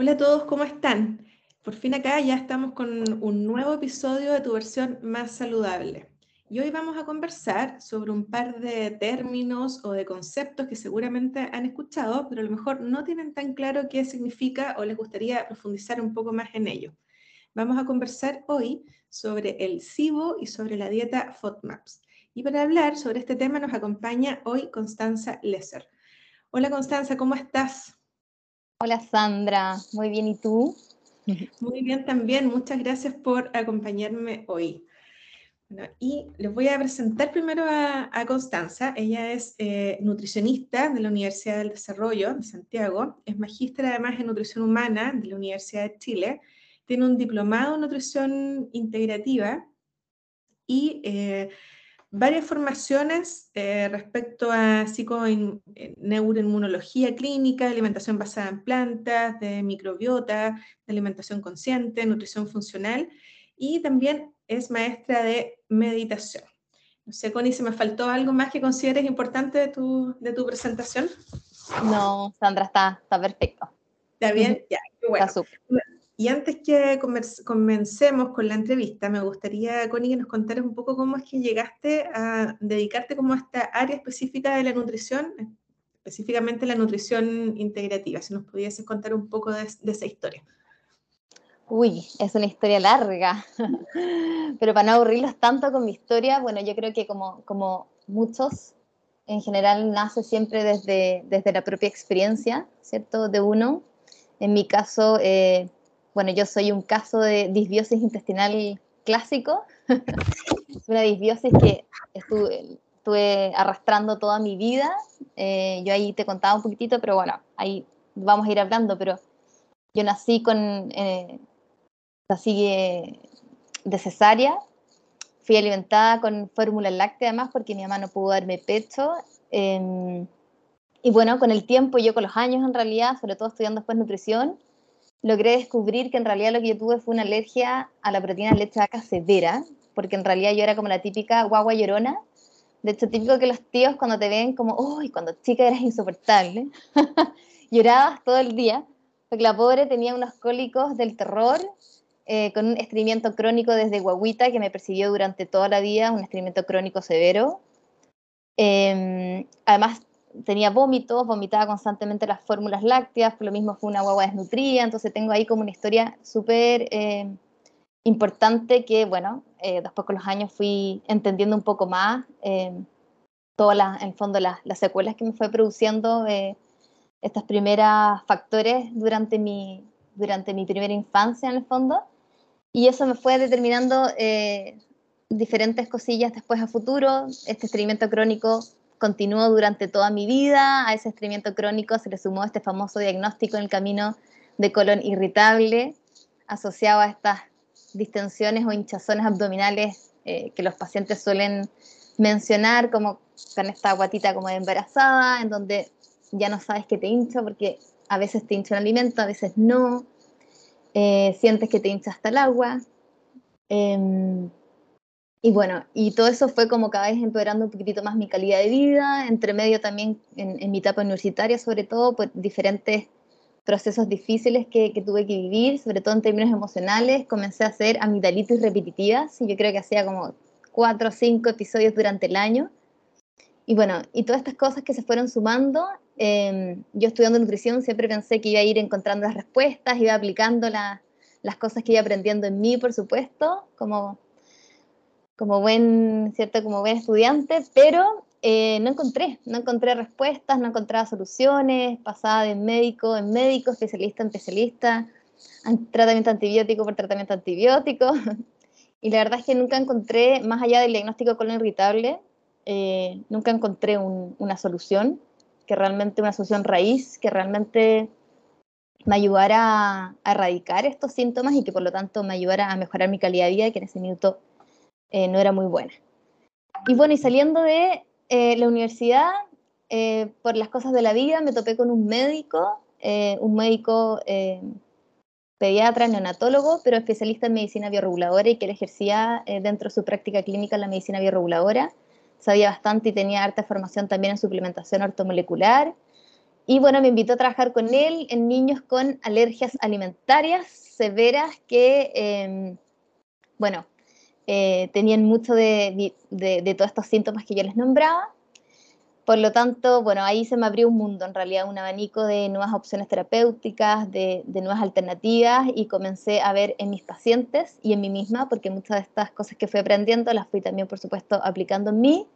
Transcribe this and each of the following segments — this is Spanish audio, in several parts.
Hola a todos, ¿cómo están? Por fin acá ya estamos con un nuevo episodio de tu versión más saludable. Y hoy vamos a conversar sobre un par de términos o de conceptos que seguramente han escuchado, pero a lo mejor no tienen tan claro qué significa o les gustaría profundizar un poco más en ello. Vamos a conversar hoy sobre el SIBO y sobre la dieta FODMAPS. Y para hablar sobre este tema nos acompaña hoy Constanza Lesser. Hola Constanza, ¿cómo estás? Hola Sandra, muy bien, ¿y tú? Muy bien también, muchas gracias por acompañarme hoy. y les voy a presentar primero a, Constanza. Ella es eh, nutricionista de la Universidad del Desarrollo de Santiago, es magíster además en nutrición humana de la Universidad de Chile, tiene un diplomado en nutrición integrativa y eh, varias formaciones eh, respecto a neuroinmunología clínica, alimentación basada en plantas, de microbiota, de alimentación consciente, nutrición funcional y también es maestra de meditación. No sé, Connie, si me faltó algo más que consideres importante de tu, de tu presentación. No, Sandra, está, está perfecto. ¿Está bien? Ya, bueno. Está y antes que comencemos con la entrevista, me gustaría, Connie, que nos contaras un poco cómo es que llegaste a dedicarte como a esta área específica de la nutrición, específicamente la nutrición integrativa. Si nos pudieses contar un poco de, esa historia. Uy, es una historia larga, pero para no aburrirlos tanto con mi historia, bueno, yo creo que como, como muchos, en general nace siempre desde, desde la propia experiencia, ¿cierto? De uno. En mi caso, eh, bueno, yo soy un caso de disbiosis intestinal clásico, una disbiosis que estuve, arrastrando toda mi vida. Eh, yo ahí te contaba un poquitito, pero bueno, ahí vamos a ir hablando, pero yo nací con, eh, así de cesárea, fui alimentada con fórmula láctea además porque mi mamá no pudo darme pecho. Em, y bueno, con el tiempo, yo con los años en realidad, sobre todo estudiando después nutrición, logré descubrir que en realidad lo que yo tuve fue una alergia a la proteína de leche vaca severa, porque en realidad yo era como la típica guagua llorona. De hecho, típico que los tíos cuando te ven como, uy, cuando chica eras insoportable, llorabas todo el día, porque la pobre tenía unos cólicos del terror, eh, con un estreñimiento crónico desde guaguita que me persiguió durante toda la vida, un estreñimiento crónico severo. Em, además, tenía vómitos, vomitaba constantemente las fórmulas lácteas, por lo mismo fue una guagua desnutrida, entonces tengo ahí como una historia súper eh, importante que, bueno, eh, después con los años fui entendiendo un poco más eh, todas en fondo, las, las, secuelas que me fue produciendo estas primeras factores durante mi, durante mi primera infancia, en el fondo, y eso me fue determinando diferentes cosillas después a futuro, este estreñimiento crónico continuó durante toda mi vida. A ese estreñimiento crónico se le sumó este famoso diagnóstico en el camino de colon irritable, asociado a estas distensiones o hinchazones abdominales eh, que los pacientes suelen mencionar, como con esta guatita como de embarazada, en donde ya no sabes que te hincha porque a veces te hincha un alimento, a veces no. Eh, sientes que te hincha hasta el agua. Em, y bueno, y todo eso fue como cada vez empeorando un poquitito más mi calidad de vida, entre medio también en, mi etapa universitaria, sobre todo, pues diferentes procesos difíciles que, que, tuve que vivir, sobre todo en términos emocionales. Comencé a hacer amigdalitis repetitivas y yo creo que hacía como cuatro o cinco episodios durante el año. Y bueno, y todas estas cosas que se fueron sumando, em, yo estudiando nutrición siempre pensé que iba a ir encontrando las respuestas, iba aplicando las cosas que iba aprendiendo en mí, por supuesto, como como buen, ¿cierto? Como buen estudiante, pero eh, no encontré, no encontré respuestas, no encontraba soluciones, pasaba de médico en médico, especialista en especialista, tratamiento antibiótico por tratamiento antibiótico, y la verdad es que nunca encontré, más allá del diagnóstico colon irritable, eh, nunca encontré una solución, que realmente una solución raíz, que realmente me ayudara a, erradicar estos síntomas y que por lo tanto me ayudara a mejorar mi calidad de vida, que en ese minuto eh, no era muy buena. Y bueno, y saliendo de eh, la universidad, eh, por las cosas de la vida, me topé con un médico, un médico pediatra, neonatólogo, pero especialista en medicina biorreguladora y que él ejercía dentro de su práctica clínica la medicina biorreguladora. Sabía bastante y tenía harta formación también en suplementación ortomolecular y bueno, me invitó a trabajar con él en niños con alergias alimentarias severas que, em, bueno, eh, tenían mucho de, todos estos síntomas que yo les nombraba. Por lo tanto, bueno, ahí se me abrió un mundo, en realidad, un abanico de nuevas opciones terapéuticas, de, nuevas alternativas, y comencé a ver en mis pacientes y en mí misma, porque muchas de estas cosas que fui aprendiendo las fui también, por supuesto, aplicando en mí.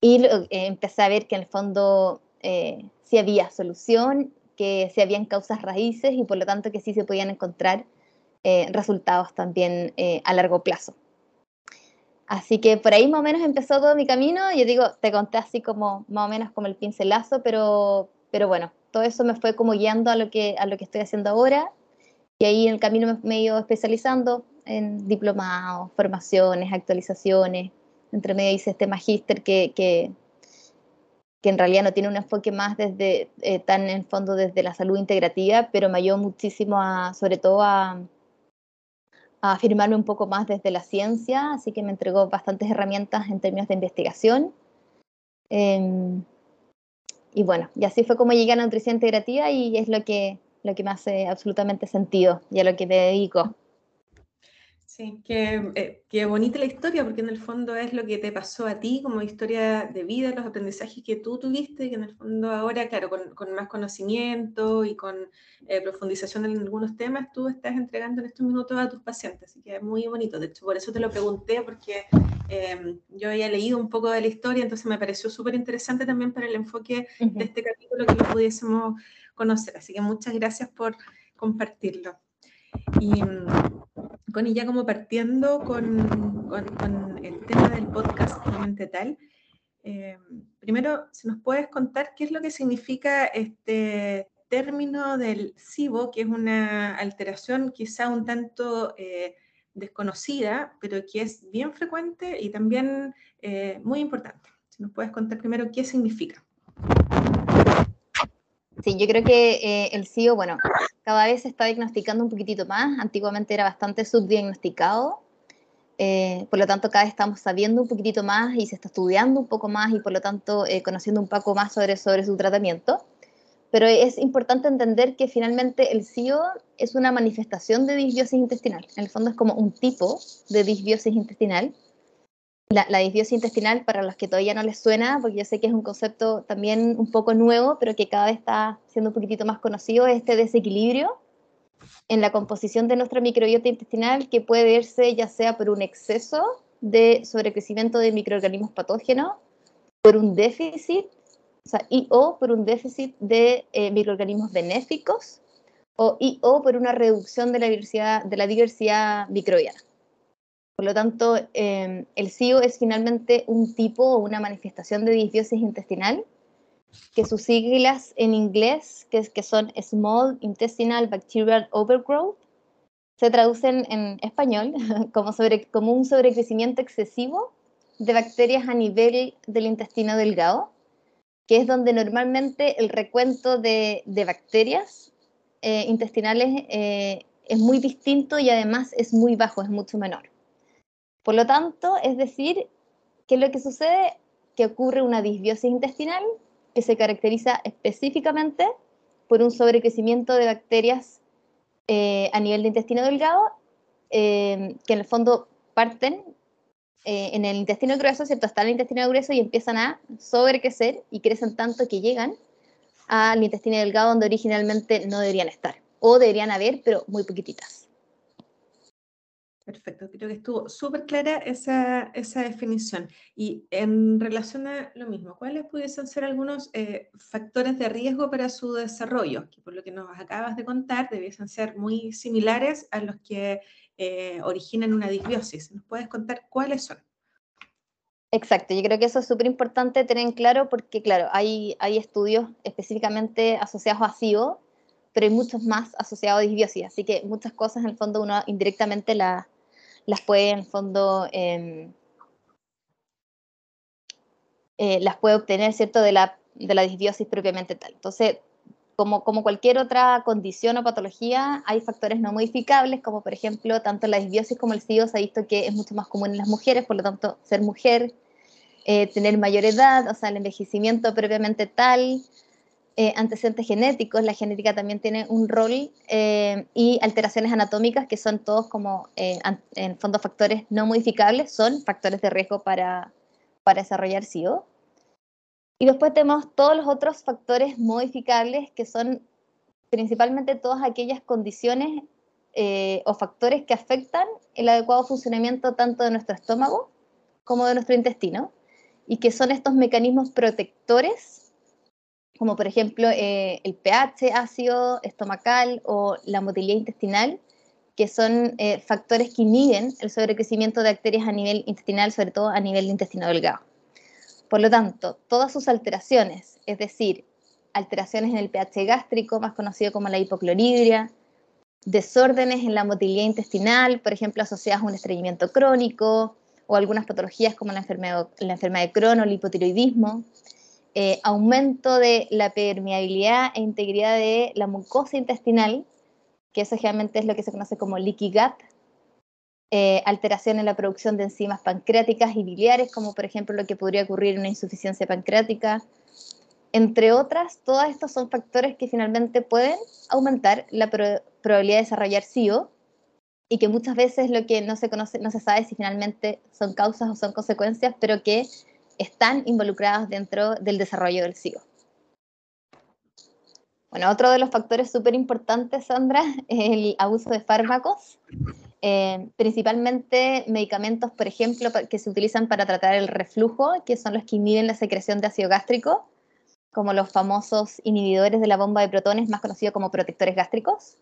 Y eh, empecé a ver que en el fondo eh, si había solución, que si habían causas raíces y por lo tanto que sí se podían encontrar eh, resultados también eh, a largo plazo. Así que por ahí más o menos empezó todo mi camino. Yo digo, te conté así como más o menos como el pincelazo, pero, pero bueno, todo eso me fue como guiando a lo que, a lo que estoy haciendo ahora. Y ahí en el camino me, he ido especializando en diplomados, formaciones, actualizaciones. Entre medio hice este magíster que, que que en realidad no tiene un enfoque más desde, eh, tan en fondo desde la salud integrativa, pero me ayudó muchísimo a, sobre todo a, a afirmarme un poco más desde la ciencia, así que me entregó bastantes herramientas en términos de investigación. Em, y bueno, y así fue como llegué a la nutrición integrativa y es lo que, lo que me hace absolutamente sentido y a lo que me dedico. Sí, qué, eh, qué, bonita la historia, porque en el fondo es lo que te pasó a ti como historia de vida, los aprendizajes que tú tuviste, que en el fondo ahora, claro, con, con más conocimiento y con eh, profundización en algunos temas, tú estás entregando en estos minutos a tus pacientes, así que es muy bonito. De hecho, por eso te lo pregunté, porque em, yo había leído un poco de la historia, entonces me pareció súper interesante también para el enfoque de este capítulo que lo pudiésemos conocer. Así que muchas gracias por compartirlo. Y con ya como partiendo con, el tema del podcast realmente tal, eh, primero, si nos puedes contar qué es lo que significa este término del SIBO, que es una alteración quizá un tanto eh, desconocida, pero que es bien frecuente y también eh, muy importante. Si nos puedes contar primero qué significa. Sí, yo creo que eh, el SIO, bueno, cada vez se está diagnosticando un poquitito más. Antiguamente era bastante subdiagnosticado. Eh, por lo tanto, cada vez estamos sabiendo un poquitito más y se está estudiando un poco más y por lo tanto eh, conociendo un poco más sobre, sobre su tratamiento. Pero es importante entender que finalmente el SIO es una manifestación de disbiosis intestinal. En el fondo es como un tipo de disbiosis intestinal la, disbiosis intestinal, para los que todavía no les suena, porque yo sé que es un concepto también un poco nuevo, pero que cada vez está siendo un poquitito más conocido, es este desequilibrio en la composición de nuestra microbiota intestinal que puede verse ya sea por un exceso de sobrecrecimiento de microorganismos patógenos, por un déficit, o sea, y o por un déficit de eh, microorganismos benéficos, o, y o por una reducción de la diversidad, de la diversidad microbiana. Por lo tanto, em, el SIO es finalmente un tipo o una manifestación de disbiosis intestinal, que sus siglas en inglés, que, que son Small Intestinal Bacterial Overgrowth, se traducen en español como, sobre, como un sobrecrecimiento excesivo de bacterias a nivel del intestino delgado, que es donde normalmente el recuento de, de bacterias eh, intestinales eh, es muy distinto y además es muy bajo, es mucho menor. Por lo tanto, es decir, ¿qué es lo que sucede? Que ocurre una disbiosis intestinal que se caracteriza específicamente por un sobrecrecimiento de bacterias eh, a nivel de intestino delgado, eh, que en el fondo parten eh, en el intestino grueso, ¿cierto? En el intestino grueso y empiezan a sobrecrecer y crecen tanto que llegan al intestino delgado donde originalmente no deberían estar, o deberían haber, pero muy poquititas. Perfecto, creo que estuvo súper clara esa, esa, definición. Y en relación a lo mismo, ¿cuáles pudiesen ser algunos eh, factores de riesgo para su desarrollo? Que por lo que nos acabas de contar, debiesen ser muy similares a los que eh, originan una disbiosis. ¿Nos puedes contar cuáles son? Exacto, yo creo que eso es súper importante tener en claro porque, claro, hay, hay estudios específicamente asociados a SIO pero hay muchos más asociados a disbiosis, así que muchas cosas en el fondo uno indirectamente las puede en fondo em, eh, las puede obtener, ¿cierto?, de la, de la disbiosis propiamente tal. Entonces, como, como, cualquier otra condición o patología, hay factores no modificables, como por ejemplo, tanto la disbiosis como el SIDO se ha visto que es mucho más común en las mujeres, por lo tanto, ser mujer, eh, tener mayor edad, o sea, el envejecimiento propiamente tal, eh, antecedentes genéticos, la genética también tiene un rol, eh, y alteraciones anatómicas, que son todos como, en fondo, factores no modificables, son factores de riesgo para, para desarrollar SIDO. Y después tenemos todos los otros factores modificables, que son principalmente todas aquellas condiciones o factores que afectan el adecuado funcionamiento tanto de nuestro estómago como de nuestro intestino y que son estos mecanismos protectores, como por ejemplo eh, el pH ácido estomacal o la motilidad intestinal, que son eh, factores que inhiben el sobrecrecimiento de bacterias a nivel intestinal, sobre todo a nivel de intestino delgado. Por lo tanto, todas sus alteraciones, es decir, alteraciones en el pH gástrico, más conocido como la hipocloridria, desórdenes en la motilidad intestinal, por ejemplo, asociadas a un estreñimiento crónico, o algunas patologías como la enfermedad, la enfermedad de Crohn o el hipotiroidismo, eh, aumento de la permeabilidad e integridad de la mucosa intestinal, que eso generalmente es lo que se conoce como leaky gut, eh, alteración en la producción de enzimas pancreáticas y biliares, como por ejemplo lo que podría ocurrir en una insuficiencia pancreática, entre otras, todos estos son factores que finalmente pueden aumentar la probabilidad de desarrollar SIO y que muchas veces lo que no se conoce, no se sabe si finalmente son causas o son consecuencias, pero que están involucradas dentro del desarrollo del SIGO. Bueno, otro de los factores súper importantes, Sandra, es el abuso de fármacos, eh, principalmente medicamentos, por ejemplo, que se utilizan para tratar el reflujo, que son los que inhiben la secreción de ácido gástrico, como los famosos inhibidores de la bomba de protones, más conocidos como protectores gástricos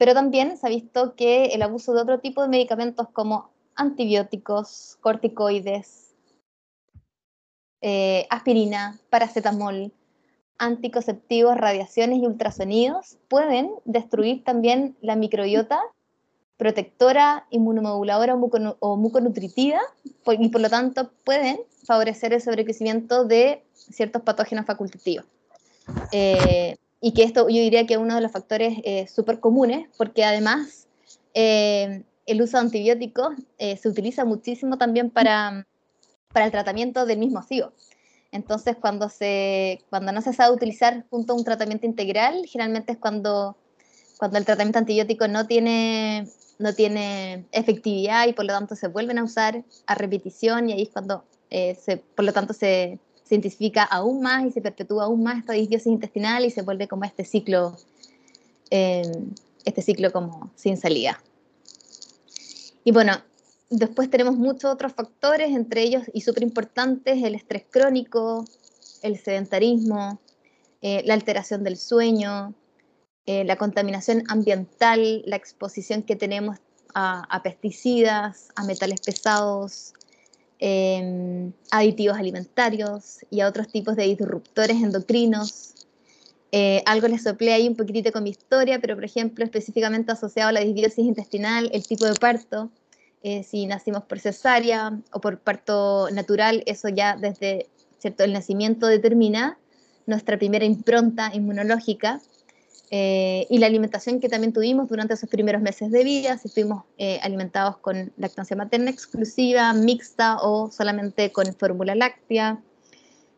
pero también se ha visto que el abuso de otro tipo de medicamentos como antibióticos, corticoides, eh, aspirina, paracetamol, anticonceptivos, radiaciones y ultrasonidos pueden destruir también la microbiota protectora, inmunomoduladora o, muconutritiva y por lo tanto pueden favorecer el sobrecrecimiento de ciertos patógenos facultativos. Eh, y que esto yo diría que es uno de los factores eh, súper comunes, porque además eh, el uso de antibióticos se utiliza muchísimo también para, para el tratamiento del mismo SIBO. Entonces, cuando, se, cuando no se sabe utilizar junto a un tratamiento integral, generalmente es cuando, cuando el tratamiento antibiótico no tiene, no tiene efectividad y por lo tanto se vuelven a usar a repetición y ahí es cuando, se, por lo tanto, se, se intensifica aún más y se perpetúa aún más esta disbiosis intestinal y se vuelve como este ciclo, eh, este ciclo como sin salida. Y bueno, después tenemos muchos otros factores, entre ellos y súper importantes, el estrés crónico, el sedentarismo, eh, la alteración del sueño, eh, la contaminación ambiental, la exposición que tenemos a pesticidas, a metales pesados, Em, aditivos alimentarios y a otros tipos de disruptores endocrinos. Eh, algo les soplé ahí un poquitito con mi historia, pero por ejemplo, específicamente asociado a la disbiosis intestinal, el tipo de parto, eh, si nacimos por cesárea o por parto natural, eso ya desde ¿cierto? el nacimiento determina nuestra primera impronta inmunológica eh, y la alimentación que también tuvimos durante esos primeros meses de vida, si fuimos eh, alimentados con lactancia materna exclusiva, mixta o solamente con fórmula láctea,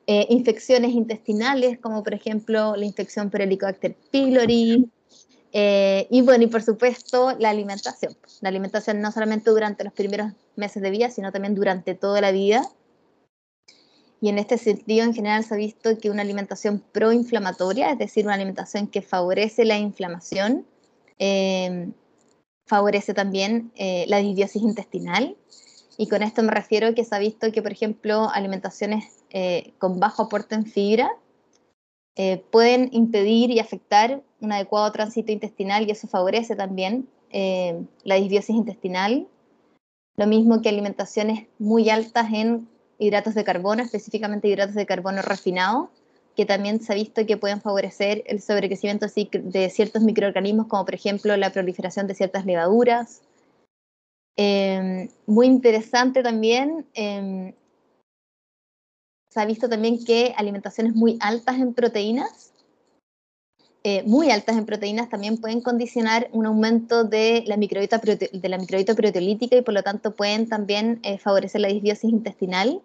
eh, infecciones intestinales como por ejemplo la infección por Helicobacter pylori, y bueno, y por supuesto la alimentación. La alimentación no solamente durante los primeros meses de vida, sino también durante toda la vida. Y en este sentido, en general, se ha visto que una alimentación proinflamatoria, es decir, una alimentación que favorece la inflamación, eh, favorece también eh, la disbiosis intestinal. Y con esto me refiero a que se ha visto que, por ejemplo, alimentaciones eh, con bajo aporte en fibra pueden impedir y afectar un adecuado tránsito intestinal y eso favorece también la disbiosis intestinal. Lo mismo que alimentaciones muy altas en hidratos de carbono, específicamente hidratos de carbono refinados, que también se ha visto que pueden favorecer el sobrecrecimiento de ciertos microorganismos, como por ejemplo la proliferación de ciertas levaduras. Em, muy interesante también, em, se ha visto también que alimentaciones muy altas en proteínas eh, muy altas en proteínas también pueden condicionar un aumento de la microbiota, de la microbiota proteolítica y por lo tanto pueden también eh, favorecer la disbiosis intestinal.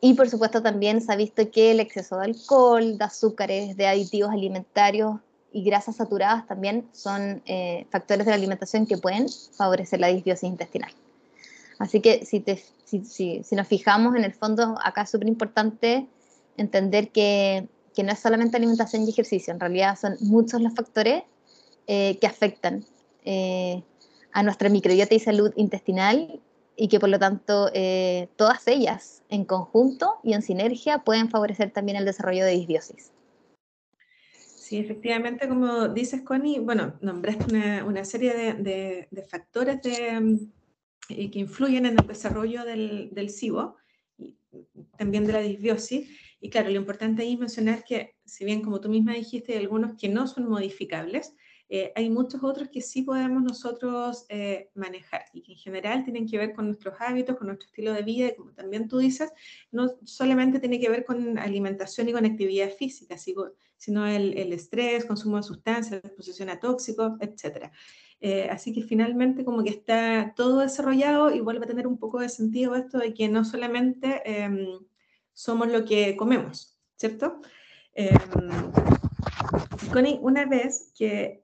Y por supuesto también se ha visto que el exceso de alcohol, de azúcares, de aditivos alimentarios y grasas saturadas también son eh, factores de la alimentación que pueden favorecer la disbiosis intestinal. Así que si, si, nos fijamos en el fondo, acá es súper importante entender que no es solamente alimentación y ejercicio, en realidad son muchos los factores eh, que afectan eh, a nuestra microbiota y salud intestinal y que por lo tanto eh, todas ellas en conjunto y en sinergia pueden favorecer también el desarrollo de disbiosis. Sí, efectivamente, como dices, Connie, bueno, nombraste una, serie de, factores que influyen en el desarrollo del, del SIBO y también de la disbiosis. Y claro, lo importante ahí es mencionar que, si bien como tú misma dijiste, hay algunos que no son modificables, eh, hay muchos otros que sí podemos nosotros eh, manejar y que en general tienen que ver con nuestros hábitos, con nuestro estilo de vida, y como también tú dices, no solamente tiene que ver con alimentación y con actividad física, sino el, el estrés, consumo de sustancias, exposición a tóxicos, etc. Eh, así que finalmente como que está todo desarrollado y vuelve a tener un poco de sentido esto de que no solamente em, somos lo que comemos, ¿cierto? Eh, Connie, una vez que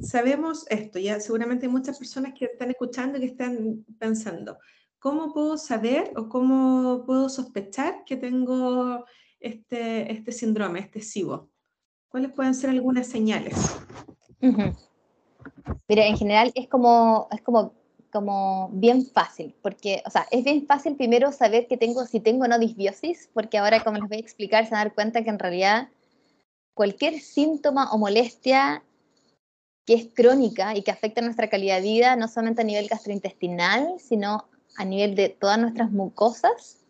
sabemos esto, ya seguramente hay muchas personas que están escuchando y que están pensando, ¿cómo puedo saber o cómo puedo sospechar que tengo este, este síndrome, este SIBO? ¿Cuáles pueden ser algunas señales? Mira, en general es como, es como como bien fácil, porque, o sea, es bien fácil primero saber que tengo, si tengo o no disbiosis, porque ahora como les voy a explicar, se van a dar cuenta que en realidad cualquier síntoma o molestia que es crónica y que afecta nuestra calidad de vida, no solamente a nivel gastrointestinal, sino a nivel de todas nuestras mucosas,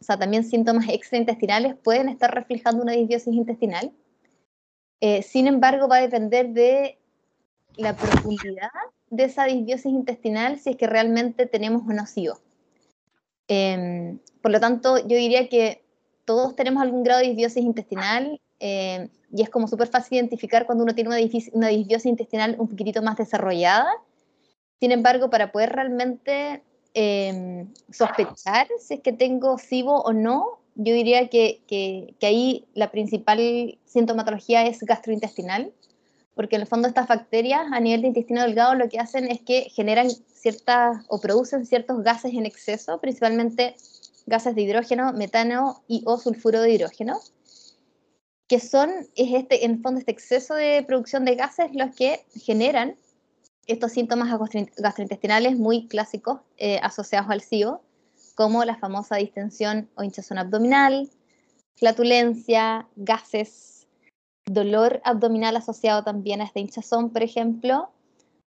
o sea, también síntomas extraintestinales pueden estar reflejando una disbiosis intestinal. Eh, sin embargo, va a depender de la profundidad de esa disbiosis intestinal si es que realmente tenemos un nocivo. Em, por lo tanto, yo diría que todos tenemos algún grado de disbiosis intestinal em, y es como súper fácil identificar cuando uno tiene una, una disbiosis intestinal un poquitito más desarrollada. Sin embargo, para poder realmente em, sospechar si es que tengo SIBO o no, yo diría que, que, que ahí la principal sintomatología es gastrointestinal porque en el fondo estas bacterias a nivel de intestino delgado lo que hacen es que generan ciertas o producen ciertos gases en exceso, principalmente gases de hidrógeno, metano y o sulfuro de hidrógeno, que son, es este, en el fondo, este exceso de producción de gases los que generan estos síntomas gastrointestinales muy clásicos eh, asociados al SIBO, como la famosa distensión o hinchazón abdominal, flatulencia, gases, dolor abdominal asociado también a esta hinchazón, por ejemplo,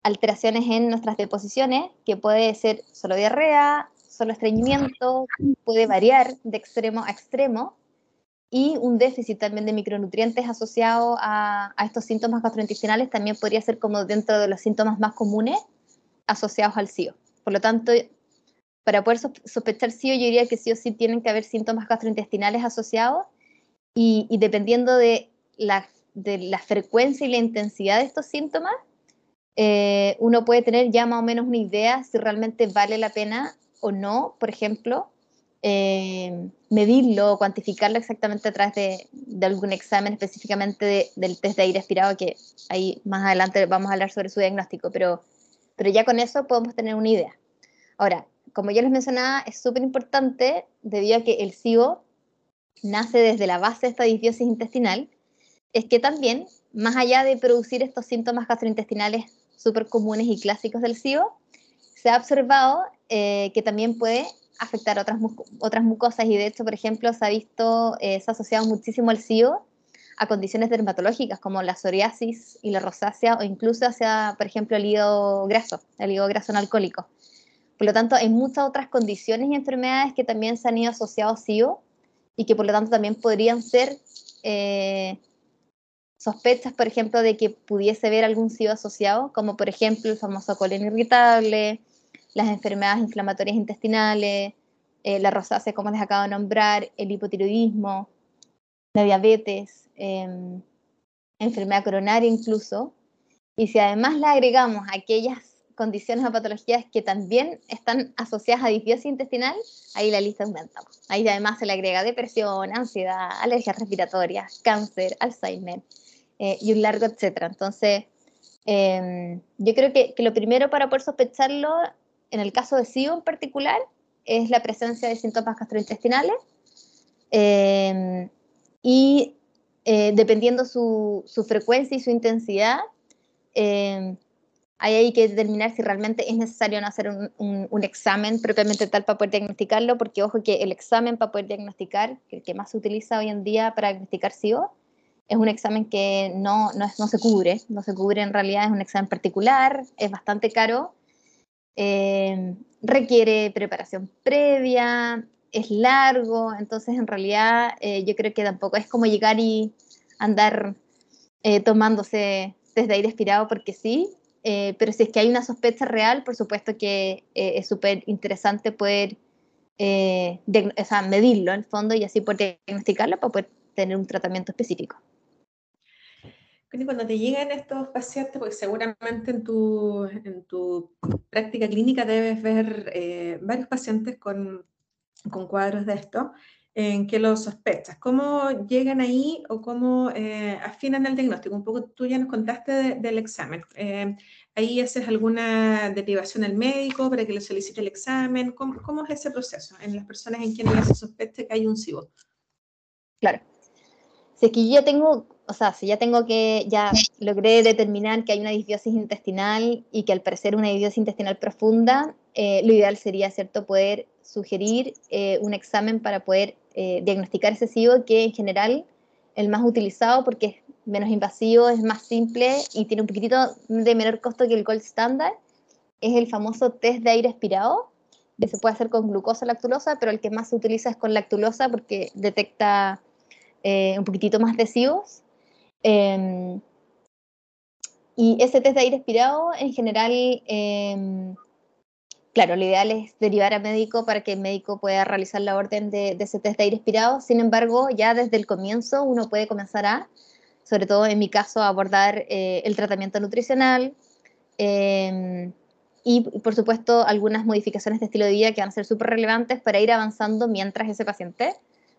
alteraciones en nuestras deposiciones, que puede ser solo diarrea, solo estreñimiento, puede variar de extremo a extremo, y un déficit también de micronutrientes asociado a, estos síntomas gastrointestinales también podría ser como dentro de los síntomas más comunes asociados al SIO. Por lo tanto, para poder sospechar SIO, yo diría que sí o sí tienen que haber síntomas gastrointestinales asociados y, y dependiendo de la, de la frecuencia y la intensidad de estos síntomas, eh, uno puede tener ya más o menos una idea si realmente vale la pena o no, por ejemplo, eh, medirlo o cuantificarlo exactamente a través de, de algún examen específicamente del test de aire aspirado, que ahí más adelante vamos a hablar sobre su diagnóstico, pero, pero ya con eso podemos tener una idea. Ahora, como ya les mencionaba, es súper importante debido a que el SIBO nace desde la base de esta disbiosis intestinal es que también, más allá de producir estos síntomas gastrointestinales súper comunes y clásicos del SIBO, se ha observado eh, que también puede afectar otras, otras mucosas y de hecho, por ejemplo, se ha visto, eh, se ha asociado muchísimo el SIBO a condiciones dermatológicas como la psoriasis y la rosácea o incluso hacia, por ejemplo, el hígado graso, el hígado graso no alcohólico. Por lo tanto, hay muchas otras condiciones y enfermedades que también se han ido asociados SIBO y que por lo tanto también podrían ser eh, sospechas, por ejemplo, de que pudiese haber algún SIBO asociado, como por ejemplo el famoso colon irritable, las enfermedades inflamatorias intestinales, eh, la rosácea, como les acabo de nombrar, el hipotiroidismo, la diabetes, em, enfermedad coronaria incluso. Y si además le agregamos aquellas condiciones o patologías que también están asociadas a disbiosis intestinal, ahí la lista aumenta. Ahí además se le agrega depresión, ansiedad, alergias respiratorias, cáncer, Alzheimer eh, y un largo etcétera. Entonces, em, yo creo que, lo primero para poder sospecharlo, en el caso de SIBO en particular, es la presencia de síntomas gastrointestinales em, y eh, dependiendo su, su, frecuencia y su intensidad, em, ahí hay que determinar si realmente es necesario no hacer un, un, examen propiamente tal para poder diagnosticarlo, porque ojo que el examen para poder diagnosticar, que el que más se utiliza hoy en día para diagnosticar SIBO, es un examen que no, no, no, se cubre, no se cubre en realidad, es un examen particular, es bastante caro, eh, requiere preparación previa, es largo, entonces en realidad eh, yo creo que tampoco es como llegar y andar eh, tomándose desde aire expirado porque sí, pero si es que hay una sospecha real, por supuesto que es súper interesante poder medirlo en el fondo y así poder diagnosticarlo para poder tener un tratamiento específico cuando te llegan estos pacientes, porque seguramente en tu, en tu práctica clínica debes ver eh, varios pacientes con, con, cuadros de esto, en que los sospechas. ¿Cómo llegan ahí o cómo eh, afinan el diagnóstico? Un poco tú ya nos contaste del examen. Eh, ¿Ahí haces alguna derivación al médico para que le solicite el examen? ¿Cómo, ¿Cómo, es ese proceso en las personas en quienes se sospecha que hay un SIBO? Claro. Si es que yo tengo o sea, si ya tengo que, ya logré determinar que hay una disbiosis intestinal y que al parecer una disbiosis intestinal profunda, eh, lo ideal sería, ¿cierto?, poder sugerir eh, un examen para poder eh, diagnosticar ese SIBO, que en general el más utilizado porque es menos invasivo, es más simple y tiene un poquitito de menor costo que el gold standard, es el famoso test de aire expirado, que se puede hacer con glucosa lactulosa, pero el que más se utiliza es con lactulosa porque detecta un poquitito más de SIBOs Em, y ese test de aire expirado, en general, em, claro, lo ideal es derivar a médico para que el médico pueda realizar la orden de, ese test de aire expirado. Sin embargo, ya desde el comienzo uno puede comenzar a, sobre todo en mi caso, abordar eh, el tratamiento nutricional em, y, por supuesto, algunas modificaciones de estilo de vida que van a ser súper relevantes para ir avanzando mientras ese paciente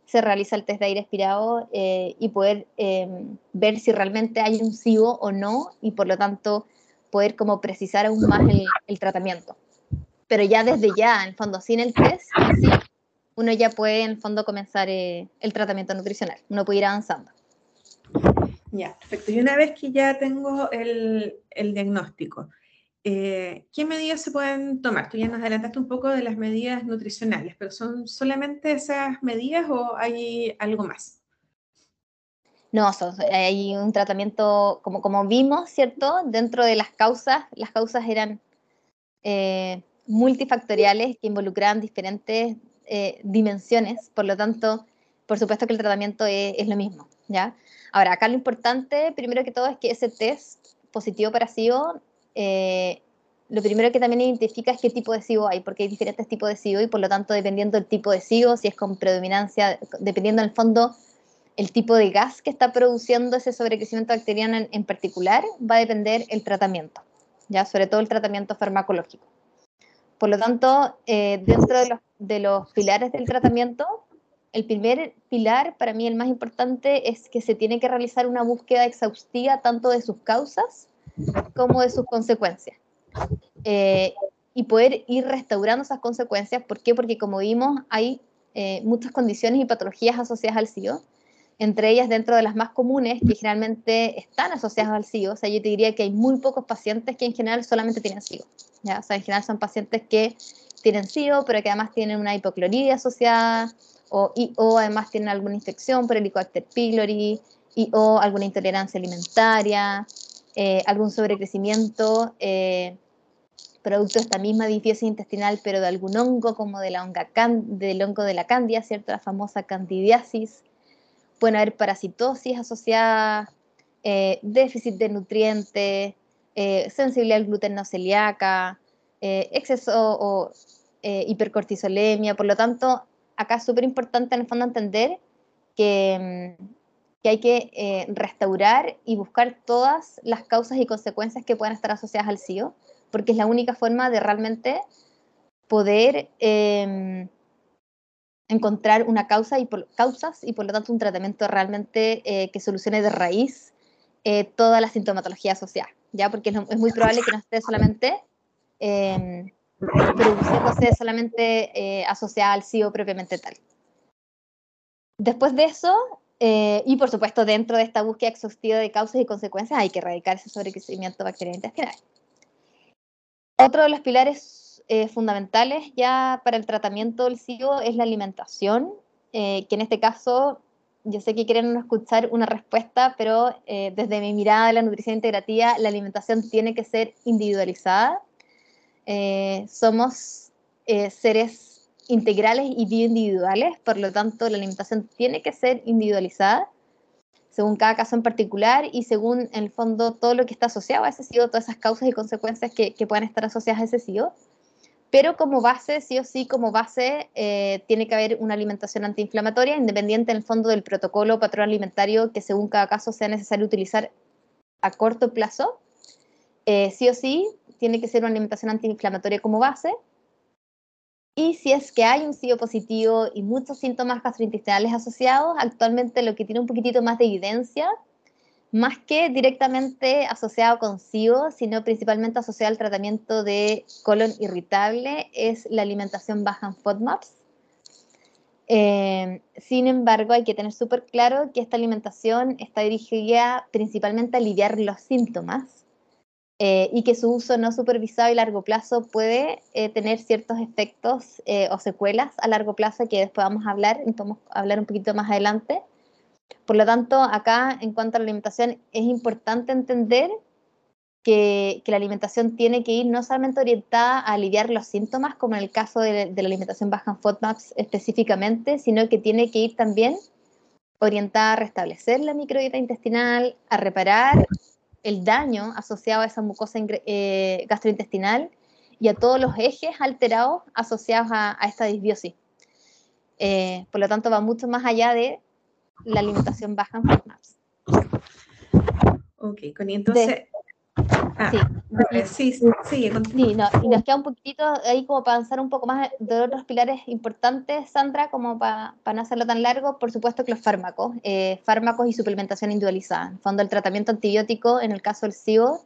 se realiza el test de aire expirado eh, y poder em, ver si realmente hay un SIBO o no y por lo tanto poder como precisar aún más el, tratamiento. Pero ya desde ya, en fondo, sin el test, uno ya puede en fondo comenzar eh, el tratamiento nutricional, uno puede ir avanzando. Ya, perfecto. Y una vez que ya tengo el, el diagnóstico, eh, ¿qué medidas se pueden tomar? Tú ya nos adelantaste un poco de las medidas nutricionales, pero ¿son solamente esas medidas o hay algo más? No, hay un tratamiento, como, vimos, ¿cierto? Dentro de las causas, las causas eran eh, multifactoriales que involucraban diferentes eh, dimensiones, por lo tanto, por supuesto que el tratamiento es, lo mismo, ¿ya? Ahora, acá lo importante, primero que todo, es que ese test positivo para SIBO eh, lo primero que también identifica es qué tipo de SIBO hay, porque hay diferentes tipos de SIBO y por lo tanto, dependiendo del tipo de SIBO, si es con predominancia, dependiendo en el fondo el tipo de gas que está produciendo ese sobrecrecimiento bacteriano en, particular, va a depender el tratamiento, ya sobre todo el tratamiento farmacológico. Por lo tanto, eh, dentro de los, de los pilares del tratamiento, el primer pilar, para mí el más importante, es que se tiene que realizar una búsqueda exhaustiva tanto de sus causas como de sus consecuencias. Eh, y poder ir restaurando esas consecuencias. ¿Por qué? Porque como vimos, hay eh, muchas condiciones y patologías asociadas al SIO, entre ellas dentro de las más comunes que generalmente están asociadas al SIO. O sea, yo te diría que hay muy pocos pacientes que en general solamente tienen SIO. ¿ya? O sea, en general son pacientes que tienen SIO, pero que además tienen una hipocloridria asociada o, y, o además tienen alguna infección por Helicobacter pylori y, o alguna intolerancia alimentaria eh, algún sobrecrecimiento eh, producto de esta misma disbiosis intestinal, pero de algún hongo, como de la onga del hongo de la candia, ¿cierto? La famosa candidiasis. Pueden haber parasitosis asociada, eh, déficit de nutrientes, eh, sensibilidad al gluten no celíaca, exceso o hipercortisolemia. Por lo tanto, acá es súper importante en el fondo entender que, mm, que hay que restaurar y buscar todas las causas y consecuencias que puedan estar asociadas al SIO porque es la única forma de realmente poder em, encontrar una causa y por, causas y por lo tanto un tratamiento realmente eh, que solucione de raíz eh, toda la sintomatología asociada, ¿ya? Porque es, muy probable que no esté solamente eh, produciéndose eh, asociada al SIO propiamente tal. Después de eso, y por supuesto dentro de esta búsqueda exhaustiva de causas y consecuencias, hay que erradicar ese sobrecrecimiento bacteriano intestinal. Otro de los pilares eh, fundamentales ya para el tratamiento del SIBO es la alimentación, eh, que en este caso yo sé que quieren escuchar una respuesta, pero eh, desde mi mirada de la nutrición integrativa, la alimentación tiene que ser individualizada. somos seres integrales y bioindividuales, por lo tanto la alimentación tiene que ser individualizada según cada caso en particular y según en el fondo todo lo que está asociado a ese SIO, todas esas causas y consecuencias que, que puedan estar asociadas a ese SIO. Pero como base, sí o sí, como base, eh, tiene que haber una alimentación antiinflamatoria, independiente en el fondo del protocolo o patrón alimentario que según cada caso sea necesario utilizar a corto plazo. Eh, sí o sí, tiene que ser una alimentación antiinflamatoria como base. Y si es que hay un SIBO positivo y muchos síntomas gastrointestinales asociados, actualmente lo que tiene un poquitito más de evidencia, más que directamente asociado con SIBO, sino principalmente asociado al tratamiento de colon irritable, es la alimentación baja en FODMAPs. Eh, sin embargo, hay que tener súper claro que esta alimentación está dirigida principalmente a aliviar los síntomas eh, y que su uso no supervisado y largo plazo puede eh, tener ciertos efectos eh, o secuelas a largo plazo que después vamos a hablar, vamos a hablar un poquito más adelante. Por lo tanto, acá en cuanto a la alimentación, es importante entender que, la alimentación tiene que ir no solamente orientada a aliviar los síntomas, como en el caso de, de la alimentación baja en FODMAPs específicamente, sino que tiene que ir también orientada a restablecer la microbiota intestinal, a reparar el daño asociado a esa mucosa eh, gastrointestinal y a todos los ejes alterados asociados a, esta disbiosis. Eh, por lo tanto, va mucho más allá de la alimentación baja en FODMAPs. Ok, Connie, entonces... Ah, sí, sí, sí, y nos queda un poquitito ahí como para avanzar un poco más de otros pilares importantes, Sandra, como para, para no hacerlo tan largo, por supuesto que los fármacos, eh, fármacos y suplementación individualizada. En fondo, el tratamiento antibiótico, en el caso del SIBO,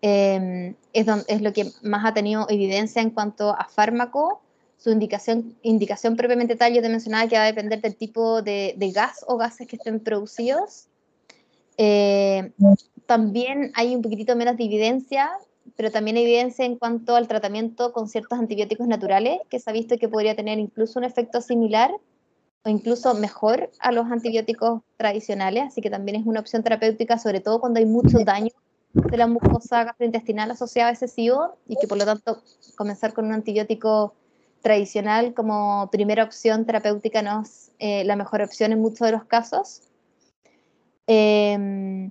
em, es, es lo que más ha tenido evidencia en cuanto a fármaco. Su indicación, indicación propiamente tal, yo te mencionaba que va a depender del tipo de, de gas o gases que estén producidos. Eh, también hay un poquitito menos de evidencia, pero también evidencia en cuanto al tratamiento con ciertos antibióticos naturales, que se ha visto que podría tener incluso un efecto similar o incluso mejor a los antibióticos tradicionales, así que también es una opción terapéutica, sobre todo cuando hay mucho daño de la mucosa gastrointestinal asociada a ese SIBO y que por lo tanto comenzar con un antibiótico tradicional como primera opción terapéutica no es eh, la mejor opción en muchos de los casos. Eh,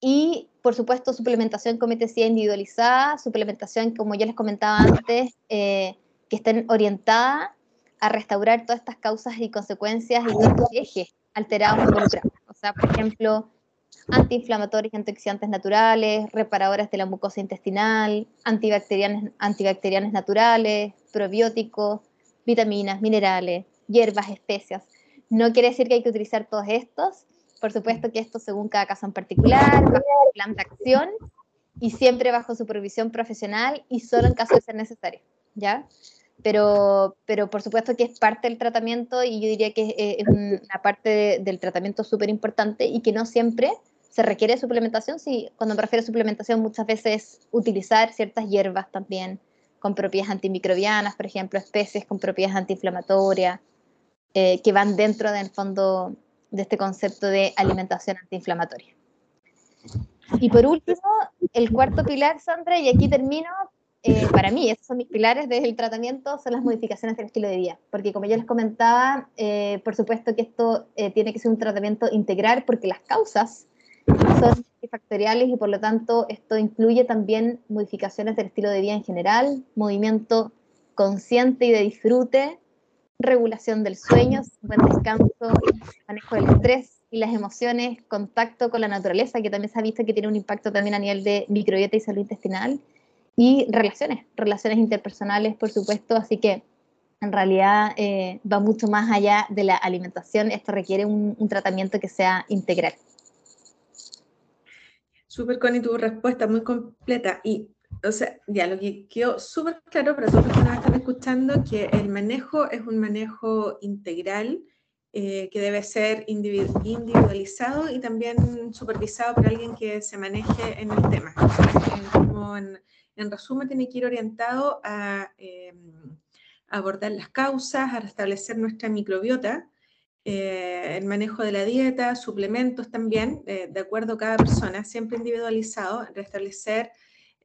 y, por supuesto, suplementación, te decía, individualizada, suplementación, como ya les comentaba antes, eh, que estén orientada a restaurar todas estas causas y consecuencias y todos estos ejes alterados involucrados. O sea, por ejemplo, antiinflamatorios y antioxidantes naturales, reparadores de la mucosa intestinal, antibacterianos, antibacterianos naturales, probióticos, vitaminas, minerales, hierbas, especias. No quiere decir que hay que utilizar todos estos, por supuesto que esto según cada caso en particular, bajo plan de acción y siempre bajo supervisión profesional y solo en caso de ser necesario, ¿ya? Pero, pero por supuesto que es parte del tratamiento y yo diría que es, una parte del tratamiento súper importante y que no siempre se requiere suplementación. Sí, cuando me refiero a suplementación muchas veces utilizar ciertas hierbas también con propiedades antimicrobianas, por ejemplo, especies con propiedades antiinflamatorias, eh, que van dentro del fondo de este concepto de alimentación antiinflamatoria. Y por último, el cuarto pilar, Sandra, y aquí termino, eh, para mí, esos son mis pilares del tratamiento, son las modificaciones del estilo de vida. Porque como yo les comentaba, eh, por supuesto que esto eh, tiene que ser un tratamiento integral porque las causas son factoriales y por lo tanto esto incluye también modificaciones del estilo de vida en general, movimiento consciente y de disfrute, regulación del sueño, buen descanso, manejo del estrés y las emociones, contacto con la naturaleza, que también se ha visto que tiene un impacto también a nivel de microbiota y salud intestinal, y relaciones, relaciones interpersonales, por supuesto, así que en realidad eh, va mucho más allá de la alimentación, esto requiere un, tratamiento que sea integral. Súper, Connie, tu respuesta muy completa. Y o sea, ya lo que quedó súper claro para todos los que nos están escuchando, que el manejo es un manejo integral eh, que debe ser individualizado y también supervisado por alguien que se maneje en el tema. en, resumen, tiene que ir orientado a, em, abordar las causas, a restablecer nuestra microbiota, eh, el manejo de la dieta, suplementos también, eh, de acuerdo a cada persona, siempre individualizado, restablecer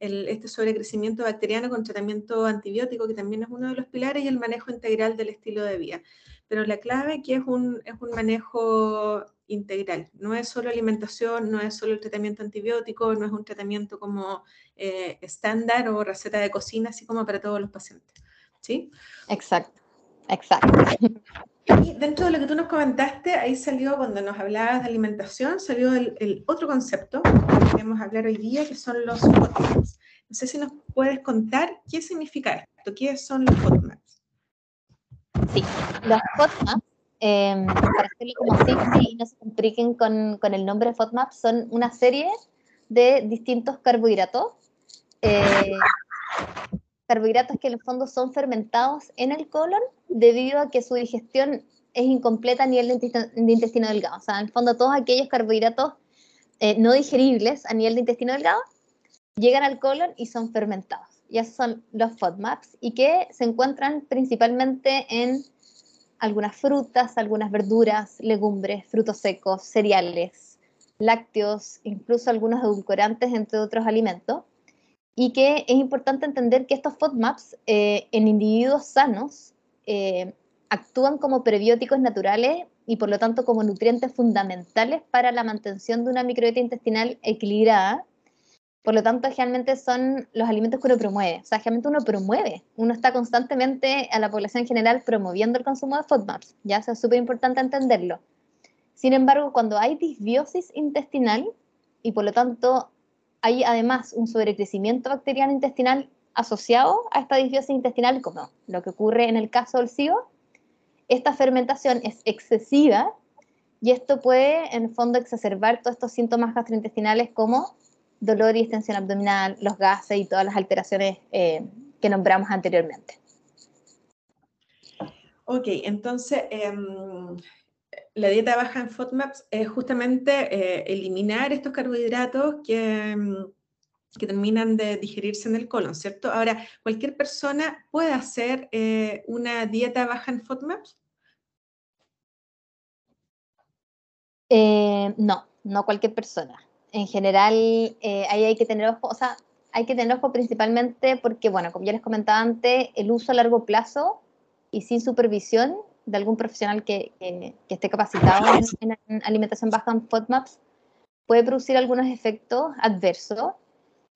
este sobrecrecimiento bacteriano con tratamiento antibiótico, que también es uno de los pilares, y el manejo integral del estilo de vida. Pero la clave aquí es un, es un manejo integral. No es solo alimentación, no es solo el tratamiento antibiótico, no es un tratamiento como eh, estándar o receta de cocina, así como para todos los pacientes. ¿Sí? Exacto, exacto. Y dentro de lo que tú nos comentaste, ahí salió, cuando nos hablabas de alimentación, salió el, otro concepto que queremos hablar hoy día, que son los FODMAPs. No sé si nos puedes contar qué significa esto, qué son los FODMAPs. Sí, los FODMAPs, em, para hacerlo como simple y no se compliquen con, con el nombre FODMAPs, son una serie de distintos carbohidratos eh, carbohidratos que en el fondo son fermentados en el colon debido a que su digestión es incompleta a nivel de intestino, delgado. O sea, en el fondo todos aquellos carbohidratos eh, no digeribles a nivel de intestino delgado llegan al colon y son fermentados. Y esos son los FODMAPs y que se encuentran principalmente en algunas frutas, algunas verduras, legumbres, frutos secos, cereales, lácteos, incluso algunos edulcorantes, entre otros alimentos y que es importante entender que estos FODMAPs eh, en individuos sanos eh, actúan como prebióticos naturales y por lo tanto como nutrientes fundamentales para la mantención de una microbiota intestinal equilibrada. Por lo tanto, generalmente son los alimentos que uno promueve. O sea, generalmente uno promueve. Uno está constantemente a la población general promoviendo el consumo de FODMAPs. Ya, eso es súper importante entenderlo. Sin embargo, cuando hay disbiosis intestinal y por lo tanto hay además un sobrecrecimiento bacteriano intestinal asociado a esta disbiosis intestinal, como lo que ocurre en el caso del SIBO. Esta fermentación es excesiva y esto puede, en fondo, exacerbar todos estos síntomas gastrointestinales como dolor y extensión abdominal, los gases y todas las alteraciones eh, que nombramos anteriormente. Ok, entonces, em, la dieta baja en FODMAPs es justamente eh, eliminar estos carbohidratos que, mm, que, terminan de digerirse en el colon, ¿cierto? Ahora, ¿cualquier persona puede hacer eh, una dieta baja en FODMAPs? Eh, no, no cualquier persona. En general, ahí hay que tener ojo, o sea, hay que tener ojo principalmente porque, bueno, como ya les comentaba antes, el uso a largo plazo y sin supervisión de algún profesional que, esté capacitado en, alimentación baja en FODMAPs puede producir algunos efectos adversos.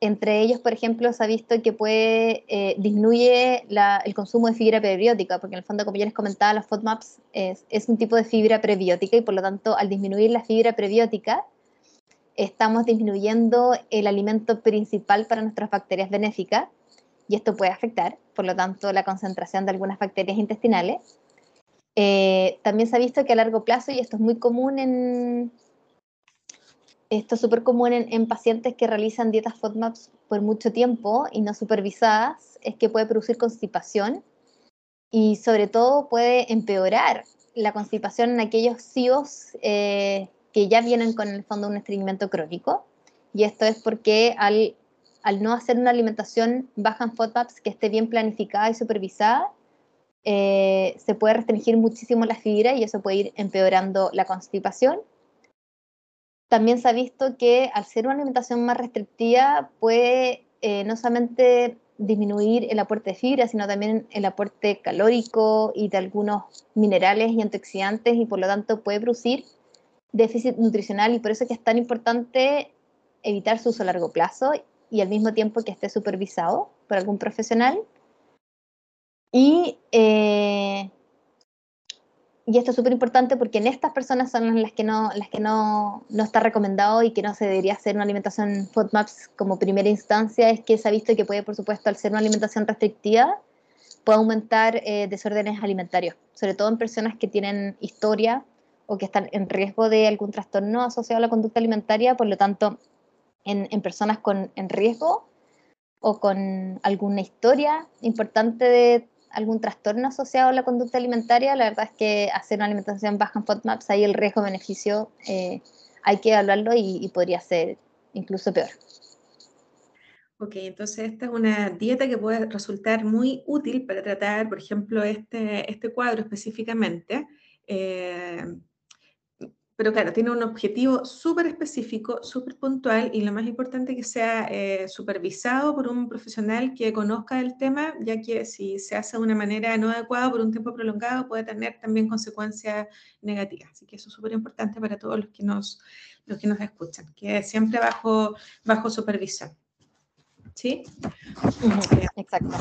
Entre ellos, por ejemplo, se ha visto que puede eh, disminuye el consumo de fibra prebiótica, porque en el fondo, como ya les comentaba, los FODMAPs es, es un tipo de fibra prebiótica y por lo tanto, al disminuir la fibra prebiótica, estamos disminuyendo el alimento principal para nuestras bacterias benéficas y esto puede afectar, por lo tanto, la concentración de algunas bacterias intestinales eh, también se ha visto que a largo plazo, y esto es muy común en, esto es súper común en, pacientes que realizan dietas FODMAPs por mucho tiempo y no supervisadas, es que puede producir constipación y sobre todo puede empeorar la constipación en aquellos CIOs eh, que ya vienen con el fondo un estreñimiento crónico. Y esto es porque al, al no hacer una alimentación baja en FODMAPs que esté bien planificada y supervisada, eh, se puede restringir muchísimo la fibra y eso puede ir empeorando la constipación. también se ha visto que al ser una alimentación más restrictiva puede eh, no solamente disminuir el aporte de fibra, sino también el aporte calórico y de algunos minerales y antioxidantes y por lo tanto puede producir déficit nutricional y por eso es que es tan importante evitar su uso a largo plazo y al mismo tiempo que esté supervisado por algún profesional. Y eh, y esto es súper importante porque en estas personas son las que, no, las que no, no, está recomendado y que no se debería hacer una alimentación FODMAPs como primera instancia, es que se ha visto que puede, por supuesto, al ser una alimentación restrictiva, puede aumentar eh, desórdenes alimentarios, sobre todo en personas que tienen historia o que están en riesgo de algún trastorno asociado a la conducta alimentaria, por lo tanto, en, en personas con, en riesgo o con alguna historia importante de algún trastorno asociado a la conducta alimentaria, la verdad es que hacer una alimentación baja en FODMAPs, ahí el riesgo-beneficio eh, hay que evaluarlo y, podría ser incluso peor. Ok, entonces esta es una dieta que puede resultar muy útil para tratar, por ejemplo, este, este cuadro específicamente. Eh, pero claro, tiene un objetivo súper específico, súper puntual y lo más importante que sea eh, supervisado por un profesional que conozca el tema, ya que si se hace de una manera no adecuada por un tiempo prolongado puede tener también consecuencias negativas. Así que eso es súper importante para todos los que nos, los que nos escuchan, que siempre bajo, bajo supervisión. ¿Sí? Exacto.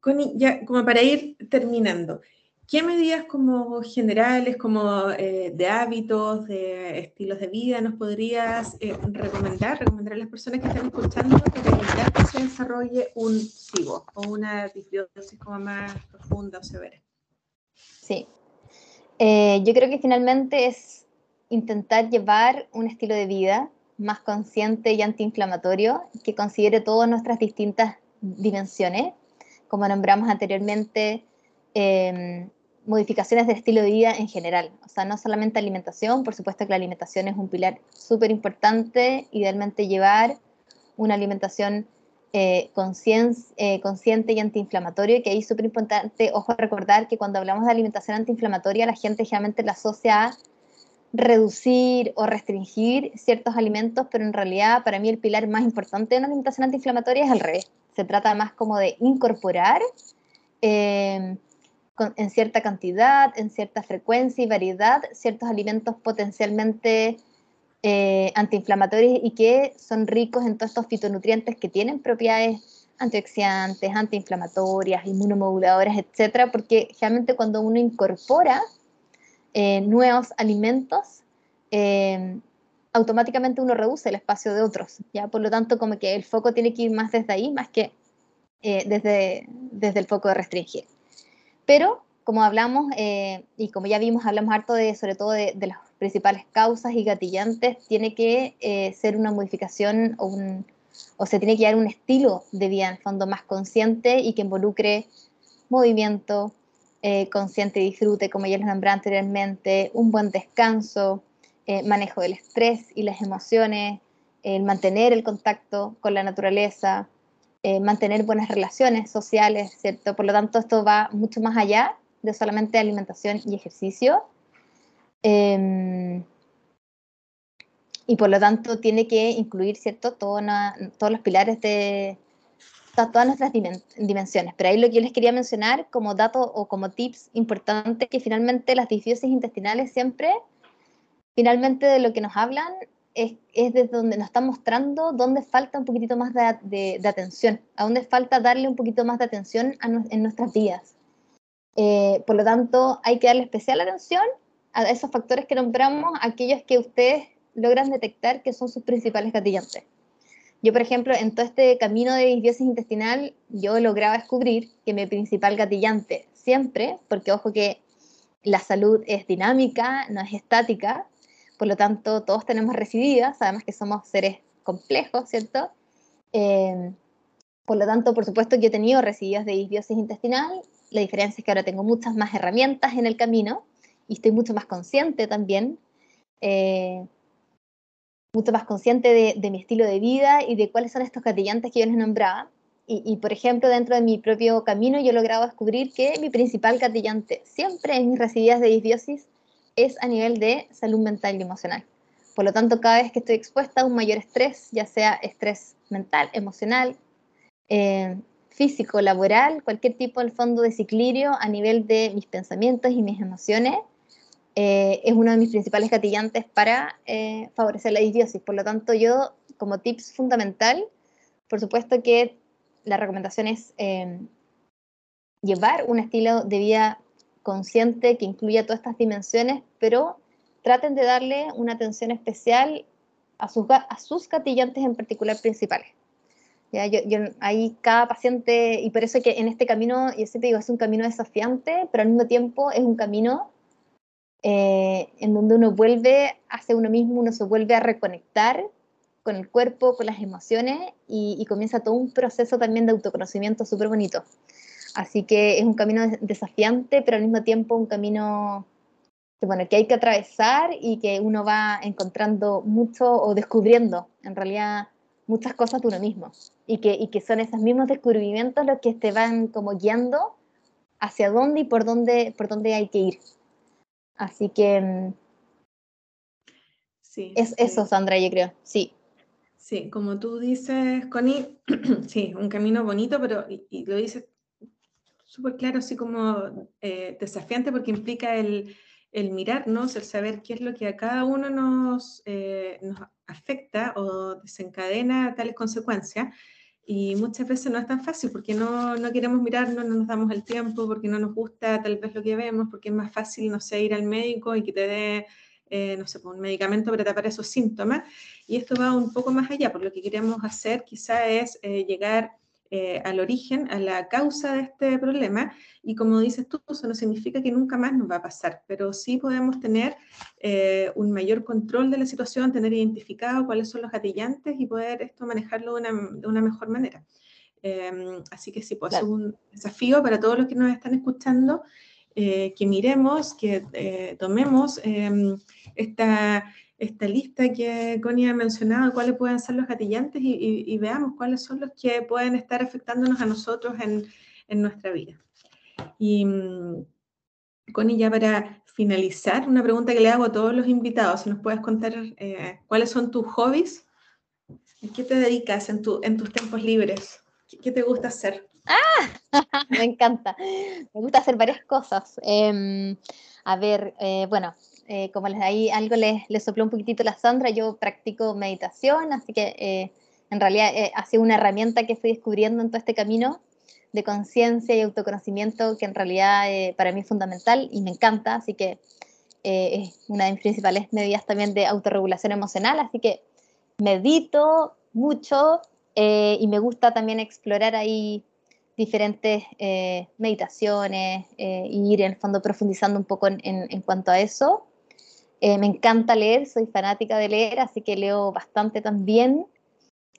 Connie, ya como para ir terminando, ¿Qué medidas como generales, como eh, de hábitos, de estilos de vida nos podrías eh, recomendar, recomendar a las personas que están escuchando para evitar que se desarrolle un SIBO o una disbiosis como más profunda o severa? Sí, eh, yo creo que finalmente es intentar llevar un estilo de vida más consciente y antiinflamatorio que considere todas nuestras distintas dimensiones, como nombramos anteriormente, eh, modificaciones del estilo de vida en general. O sea, no solamente alimentación, por supuesto que la alimentación es un pilar súper importante, idealmente llevar una alimentación eh, eh, consciente y antiinflamatoria, que ahí es súper importante, ojo, recordar que cuando hablamos de alimentación antiinflamatoria, la gente generalmente la asocia a reducir o restringir ciertos alimentos, pero en realidad para mí el pilar más importante de una alimentación antiinflamatoria es al revés. Se trata más como de incorporar eh, en cierta cantidad, en cierta frecuencia y variedad, ciertos alimentos potencialmente eh, antiinflamatorios y que son ricos en todos estos fitonutrientes que tienen propiedades antioxidantes, antiinflamatorias, inmunomoduladoras, etcétera, porque realmente cuando uno incorpora eh, nuevos alimentos, eh, automáticamente uno reduce el espacio de otros, ¿ya? Por lo tanto, como que el foco tiene que ir más desde ahí, más que desde, desde el foco de restringir. Pero, como hablamos, eh, y como ya vimos, hablamos harto de, sobre todo de, las principales causas y gatillantes, tiene que eh, ser una modificación o, se tiene que dar un estilo de vida en el fondo más consciente y que involucre movimiento, eh, consciente disfrute, como ya les nombré anteriormente, un buen descanso, manejo del estrés y las emociones, el mantener el contacto con la naturaleza, eh, mantener buenas relaciones sociales, ¿cierto? Por lo tanto, esto va mucho más allá de solamente alimentación y ejercicio. Em, y por lo tanto, tiene que incluir, ¿cierto? todos los pilares de todas nuestras dimensiones. Pero ahí lo que yo les quería mencionar como dato o como tips importantes, que finalmente las disbiosis intestinales siempre, finalmente de lo que nos hablan es, desde donde nos está mostrando dónde falta un poquitito más de, atención, a dónde falta darle un poquito más de atención en nuestras vidas. Eh, por lo tanto, hay que darle especial atención a esos factores que nombramos, aquellos que ustedes logran detectar que son sus principales gatillantes. Yo, por ejemplo, en todo este camino de disbiosis intestinal, yo lograba descubrir que mi principal gatillante siempre, porque ojo que la salud es dinámica, no es estática, por lo tanto todos tenemos resididas, además que somos seres complejos, ¿cierto? Eh, por lo tanto, por supuesto que he tenido residuos de disbiosis intestinal, la diferencia es que ahora tengo muchas más herramientas en el camino y estoy mucho más consciente también, eh, mucho más consciente de, mi estilo de vida y de cuáles son estos gatillantes que yo les nombraba. Y, por ejemplo, dentro de mi propio camino yo he logrado descubrir que mi principal gatillante siempre en mis residuos de disbiosis es a nivel de salud mental y emocional. Por lo tanto, cada vez que estoy expuesta a un mayor estrés, ya sea estrés mental, emocional, eh, físico, laboral, cualquier tipo de fondo de desequilibrio a nivel de mis pensamientos y mis emociones, eh, es uno de mis principales gatillantes para eh, favorecer la disbiosis. Por lo tanto, yo como tips fundamental, por supuesto que la recomendación es llevar un estilo de vida consciente que incluya todas estas dimensiones, pero traten de darle una atención especial a sus, a sus gatillantes en particular principales. ¿Ya? Yo, yo, ahí cada paciente, y por eso que en este camino, yo siempre digo, es un camino desafiante, pero al mismo tiempo es un camino eh, en donde uno vuelve hacia uno mismo, uno se vuelve a reconectar con el cuerpo, con las emociones, y, y comienza todo un proceso también de autoconocimiento súper bonito. Así que es un camino desafiante, pero al mismo tiempo un camino que, bueno, que hay que atravesar y que uno va encontrando mucho o descubriendo, en realidad, muchas cosas de uno mismo. Y que, y que son esos mismos descubrimientos los que te van como guiando hacia dónde y por dónde, por dónde hay que ir. Así que mm, sí, es eso, Sandra, yo creo, sí. Sí, como tú dices, Connie, sí, un camino bonito, pero y, lo dices súper claro, así como eh, desafiante porque implica el, el, mirarnos, el saber qué es lo que a cada uno nos, eh, nos afecta o desencadena tales consecuencias. Y muchas veces no es tan fácil porque no, no, queremos mirarnos, no nos damos el tiempo, porque no nos gusta tal vez lo que vemos, porque es más fácil, no sé, ir al médico y que te dé, eh, no sé, pues, un medicamento para tapar esos síntomas. Y esto va un poco más allá, por lo que queremos hacer quizá es llegar eh, al origen, a la causa de este problema. Y como dices tú, eso no significa que nunca más nos va a pasar, pero sí podemos tener eh, un mayor control de la situación, tener identificado cuáles son los gatillantes y poder esto manejarlo de una, de una mejor manera. Em, así que sí, pues es un desafío para todos los que nos están escuchando, eh, que miremos, que tomemos em, esta esta lista que Connie ha mencionado, cuáles pueden ser los gatillantes y, veamos cuáles son los que pueden estar afectándonos a nosotros en, en nuestra vida. Y mm, Connie, ya para finalizar, una pregunta que le hago a todos los invitados, si nos puedes contar eh, cuáles son tus hobbies, ¿a qué te dedicas en, tu, en tus tiempos libres? ¿Qué, te gusta hacer? ¡Ah! Me encanta. Me gusta hacer varias cosas. Em, a ver, eh, bueno, eh, como les ahí algo les, les, sopló un poquitito la Sandra, yo practico meditación, así que eh, en realidad eh, ha sido una herramienta que fui descubriendo en todo este camino de conciencia y autoconocimiento que en realidad para mí es fundamental y me encanta, así que es una de mis principales medidas también de autorregulación emocional, así que medito mucho y me gusta también explorar ahí diferentes meditaciones e ir en el fondo profundizando un poco en, en cuanto a eso. Eh, me encanta leer, soy fanática de leer, así que leo bastante también.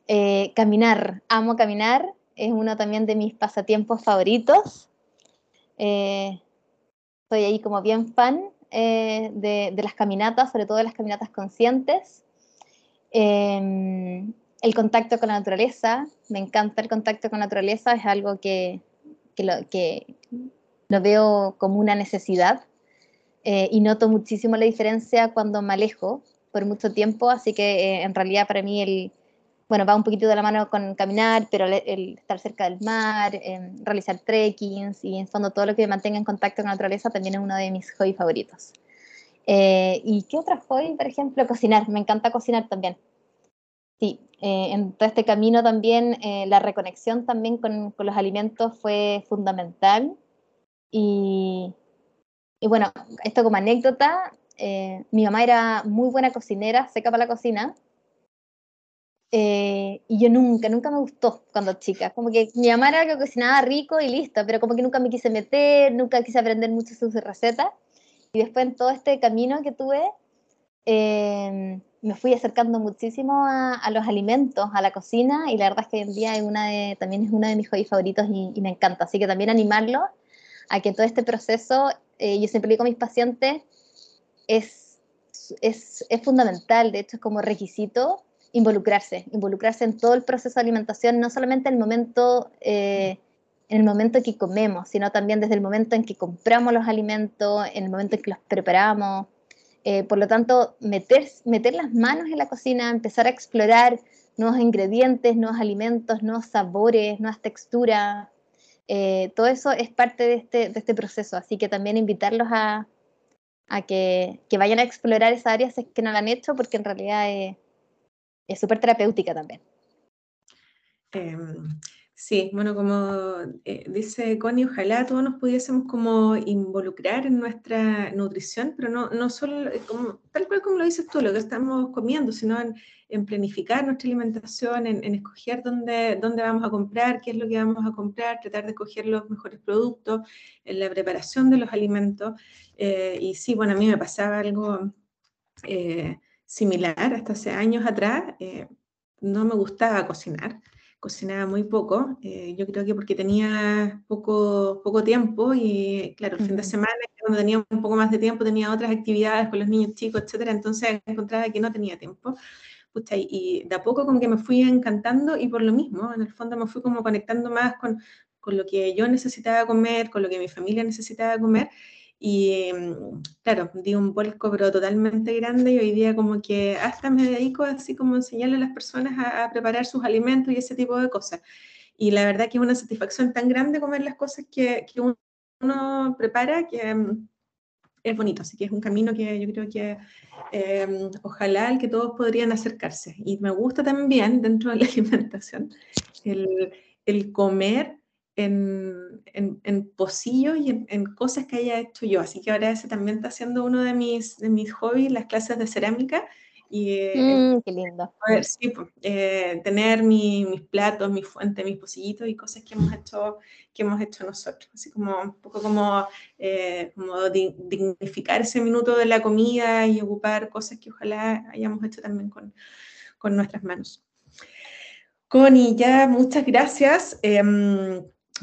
Eh, caminar, amo caminar, es uno también de mis pasatiempos favoritos. Eh, soy ahí como bien fan de, las caminatas, sobre todo de las caminatas conscientes. Em, el contacto con la naturaleza, me encanta el contacto con la naturaleza, es algo que, que lo veo como una necesidad eh, y noto muchísimo la diferencia cuando me alejo por mucho tiempo, así que eh, en realidad para mí el, bueno, va un poquito de la mano con caminar, pero el, estar cerca del mar, em, realizar trekkings y en fondo todo lo que me mantenga en contacto con la naturaleza también es uno de mis hobbies favoritos. Eh, ¿Y qué otro hobby? Por ejemplo, cocinar. Me encanta cocinar también. Sí, en todo este camino también la reconexión también con, con, los alimentos fue fundamental. Y, y bueno, esto como anécdota, eh, mi mamá era muy buena cocinera, seca para la cocina. Eh, y yo nunca, nunca me gustó cuando chica. Como que mi mamá era que cocinaba rico y listo, pero como que nunca me quise meter, nunca quise aprender mucho sus recetas. Y después en todo este camino que tuve, eh, me fui acercando muchísimo a, los alimentos, a la cocina, y la verdad es que hoy en día es una de, también es uno de mis hobbies favoritos y, y me encanta. Así que también animarlo a que todo este proceso eh, yo siempre digo a mis pacientes, es, es, es, fundamental, de hecho es como requisito involucrarse, involucrarse en todo el proceso de alimentación, no solamente en el momento, eh, en el momento que comemos, sino también desde el momento en que compramos los alimentos, en el momento en que los preparamos, Eh, por lo tanto, meter, meter las manos en la cocina, empezar a explorar nuevos ingredientes, nuevos alimentos, nuevos sabores, nuevas texturas, eh, todo eso es parte de este, de este, proceso. Así que también invitarlos a, que, vayan a explorar esa área si es que no lo han hecho, porque en realidad es súper terapéutica también. Em, Sí, bueno, como eh, dice Connie, ojalá todos nos pudiésemos como involucrar en nuestra nutrición, pero no, no solo, eh, tal cual como lo dices tú, lo que estamos comiendo, sino en, planificar nuestra alimentación, en, escoger dónde, dónde vamos a comprar, qué es lo que vamos a comprar, tratar de escoger los mejores productos, en la preparación de los alimentos. Eh, y sí, bueno, a mí me pasaba algo similar hasta hace años atrás. no me gustaba cocinar cocinaba muy poco, eh, yo creo que porque tenía poco, poco tiempo y claro, el fin de semana, cuando tenía un poco más de tiempo, tenía otras actividades con los niños chicos, etcétera, entonces encontraba que no tenía tiempo. y, de a poco como que me fui encantando y por lo mismo, en el fondo me fui como conectando más con, con lo que yo necesitaba comer, con lo que mi familia necesitaba comer y mm, claro, di un vuelco pero totalmente grande y hoy día como que hasta me dedico así como a enseñarle a las personas a, preparar sus alimentos y ese tipo de cosas. Y la verdad que es una satisfacción tan grande comer las cosas que, que uno prepara que mm, es bonito. Así que es un camino que yo creo que eh, ojalá el que todos podrían acercarse. Y me gusta también dentro de la alimentación el, el comer en, en, en pocillos y en, cosas que haya hecho yo. Así que ahora ese también está siendo uno de mis, de mis hobbies, las clases de cerámica. Y, eh, mm, qué lindo. Ver, sí, pues, eh, tener mi, mis platos, mi fuente, mis pocillitos y cosas que hemos hecho, que hemos hecho nosotros. Así como un poco como, eh, como dignificar ese minuto de la comida y ocupar cosas que ojalá hayamos hecho también con, con nuestras manos. Connie, ya muchas gracias.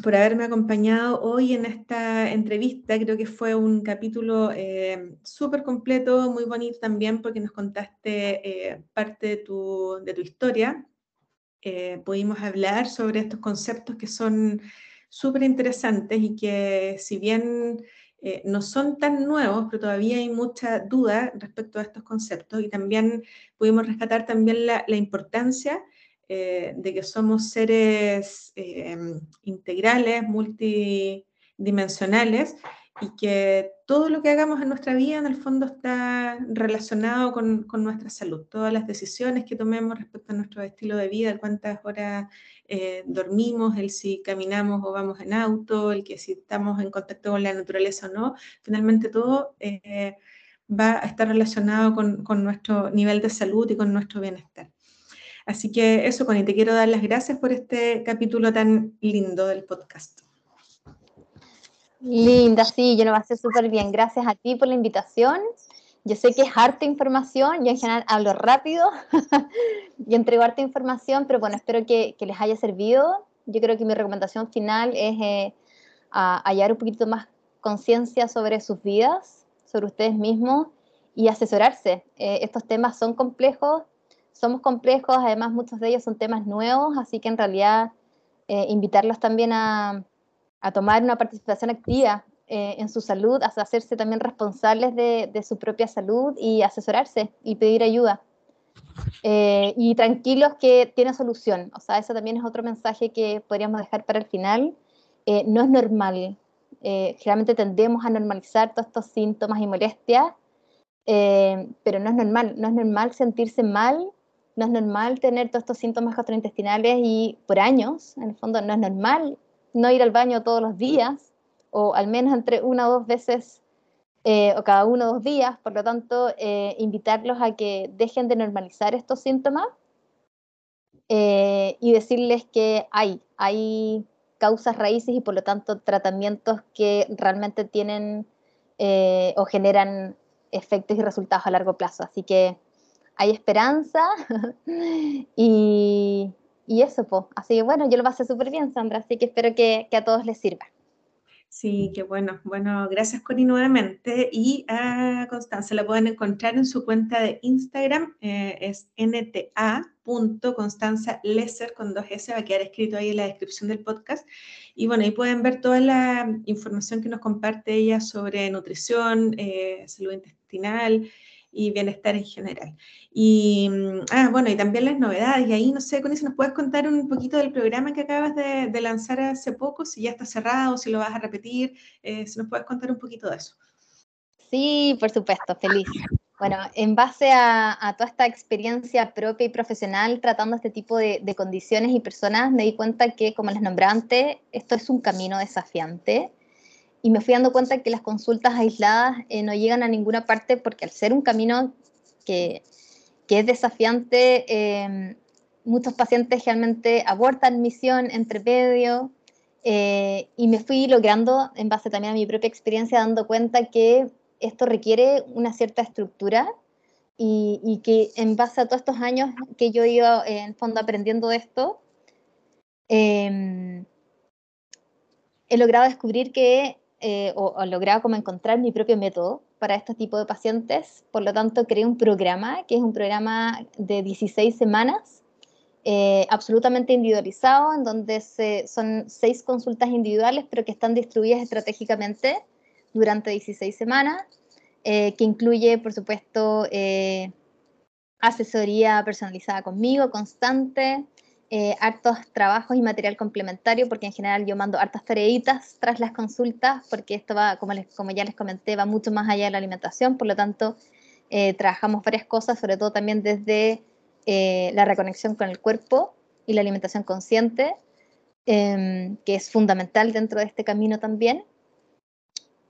Por haberme acompañado hoy en esta entrevista. Creo que fue un capítulo eh, súper completo, muy bonito también porque nos contaste eh, parte de tu, de tu historia. Eh, pudimos hablar sobre estos conceptos que son súper interesantes y que si bien no son tan nuevos, pero todavía hay mucha duda respecto a estos conceptos y también pudimos rescatar también la, la importancia eh, de que somos seres eh, integrales, multidimensionales y que todo lo que hagamos en nuestra vida en el fondo está relacionado con, con nuestra salud. Todas las decisiones que tomemos respecto a nuestro estilo de vida, cuántas horas eh, dormimos, el si caminamos o vamos en auto, el que si estamos en contacto con la naturaleza o no, finalmente todo va a estar relacionado con, con nuestro nivel de salud y con nuestro bienestar. Así que eso, Connie, te quiero dar las gracias por este capítulo tan lindo del podcast. Linda, sí, yo lo pasé súper bien. Gracias a ti por la invitación. Yo sé que es harta información, yo en general hablo rápido y entrego harta información, pero bueno, espero que, les haya servido. Yo creo que mi recomendación final es eh, hallar un poquito más conciencia sobre sus vidas, sobre ustedes mismos y asesorarse. Eh, estos temas son complejos, somos complejos, además muchos de ellos son temas nuevos, así que en realidad eh, invitarlos también a, tomar una participación activa eh, en su salud, a hacerse también responsables de, su propia salud y asesorarse y pedir ayuda. Eh, y tranquilos que tiene solución, o sea, eso también es otro mensaje que podríamos dejar para el final. no es normal, generalmente tendemos a normalizar todos estos síntomas y molestias, pero no es normal, no es normal sentirse mal no es normal tener todos estos síntomas gastrointestinales y por años, en el fondo no es normal no ir al baño todos los días o al menos entre una o dos veces eh, o cada uno o dos días, por lo tanto, eh, invitarlos a que dejen de normalizar estos síntomas eh, y decirles que hay, hay causas raíces y por lo tanto tratamientos que realmente tienen o generan efectos y resultados a largo plazo. Así que hay esperanza y, eso, pues. Así que bueno, yo lo pasé súper bien, Sandra, así que espero que, a todos les sirva. Sí, qué bueno. Bueno, gracias Connie nuevamente. Y a Constanza la pueden encontrar en su cuenta de Instagram, eh, es nta.constanza con dos S, va a quedar escrito ahí en la descripción del podcast. Y bueno, ahí pueden ver toda la información que nos comparte ella sobre nutrición, eh, salud intestinal y bienestar en general. Y, mm, ah, bueno, y también las novedades, y ahí no sé, Connie, si nos puedes contar un poquito del programa que acabas de, lanzar hace poco, si ya está cerrado, si lo vas a repetir, eh, si nos puedes contar un poquito de eso. Sí, por supuesto, feliz. Bueno, en base a, toda esta experiencia propia y profesional tratando este tipo de, condiciones y personas, me di cuenta que, como les nombré antes, esto es un camino desafiante. Y me fui dando cuenta que las consultas aisladas eh, no llegan a ninguna parte porque al ser un camino que, que es desafiante, eh, muchos pacientes realmente abortan misión entre medio. Eh, y me fui logrando, en base también a mi propia experiencia, dando cuenta que esto requiere una cierta estructura y, que en base a todos estos años que yo he ido en fondo aprendiendo esto, em, he logrado descubrir que, eh, o, he logrado como encontrar mi propio método para este tipo de pacientes. Por lo tanto, creé un programa, que es un programa de 16 semanas, eh, absolutamente individualizado, en donde se, son seis consultas individuales, pero que están distribuidas estratégicamente durante 16 semanas, eh, que incluye, por supuesto, asesoría personalizada conmigo, constante, eh, hartos trabajos y material complementario, porque en general yo mando hartas tareitas tras las consultas, porque esto va, como, les, como ya les comenté, va mucho más allá de la alimentación, por lo tanto, trabajamos varias cosas, sobre todo también desde la reconexión con el cuerpo y la alimentación consciente, em, que es fundamental dentro de este camino también.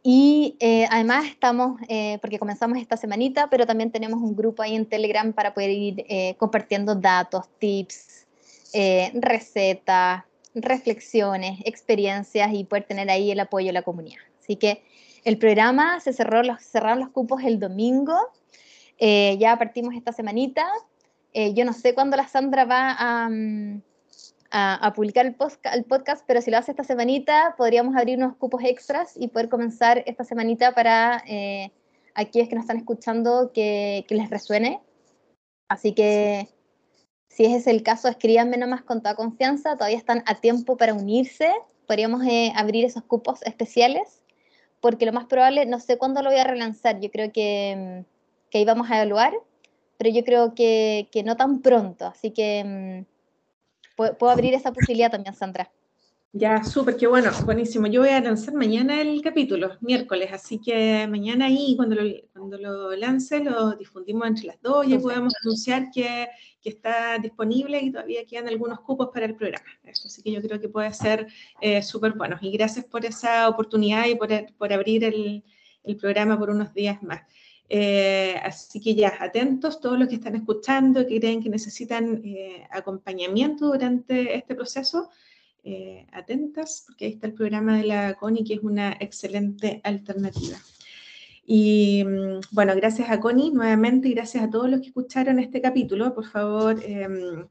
Y eh, además estamos, eh, porque comenzamos esta semanita, pero también tenemos un grupo ahí en Telegram para poder ir eh, compartiendo datos, tips, recetas, reflexiones, experiencias y poder tener ahí el apoyo de la comunidad. Así que el programa se cerró, cerraron los cupos el domingo, ya partimos esta semanita. yo no sé cuándo la Sandra va a... Mm, publicar el, podcast, pero si lo hace esta semanita, podríamos abrir unos cupos extras y poder comenzar esta semanita para eh, aquellos que nos están escuchando que, les resuene. Así que si ese es el caso, escríbanme nomás con toda confianza, todavía están a tiempo para unirse, podríamos eh, abrir esos cupos especiales, porque lo más probable, no sé cuándo lo voy a relanzar, yo creo que, que ahí vamos a evaluar, pero yo creo que, que no tan pronto, así que mm, puedo, abrir esa posibilidad también, Sandra. Ya, súper, qué bueno, buenísimo. Yo voy a lanzar mañana el capítulo, miércoles, así que mañana ahí, cuando lo, cuando lo lance, lo difundimos entre las dos y podemos anunciar que, que, está disponible y todavía quedan algunos cupos para el programa. Eso, así que yo creo que puede ser eh, súper bueno. Y gracias por esa oportunidad y por, por abrir el, el programa por unos días más. Eh, así que ya, atentos todos los que están escuchando, que creen que necesitan eh, acompañamiento durante este proceso, eh, atentas, porque ahí está el programa de la CONI, que es una excelente alternativa. Y mm, bueno, gracias a Connie nuevamente y gracias a todos los que escucharon este capítulo. Por favor, em,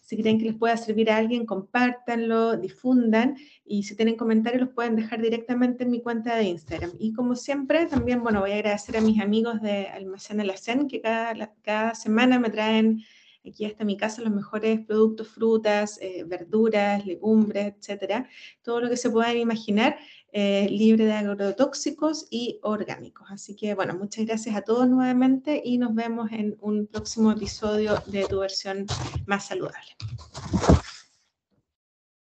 si creen que les pueda servir a alguien, compártanlo, difundan y si tienen comentarios los pueden dejar directamente en mi cuenta de Instagram. Y como siempre, también, bueno, voy a agradecer a mis amigos de Almacén Alacén que cada, cada semana me traen aquí hasta mi casa los mejores productos, frutas, eh, verduras, legumbres, etcétera, todo lo que se puedan imaginar, eh, libre de agrotóxicos y orgánicos. Así que, bueno, muchas gracias a todos nuevamente y nos vemos en un próximo episodio de tu versión más saludable.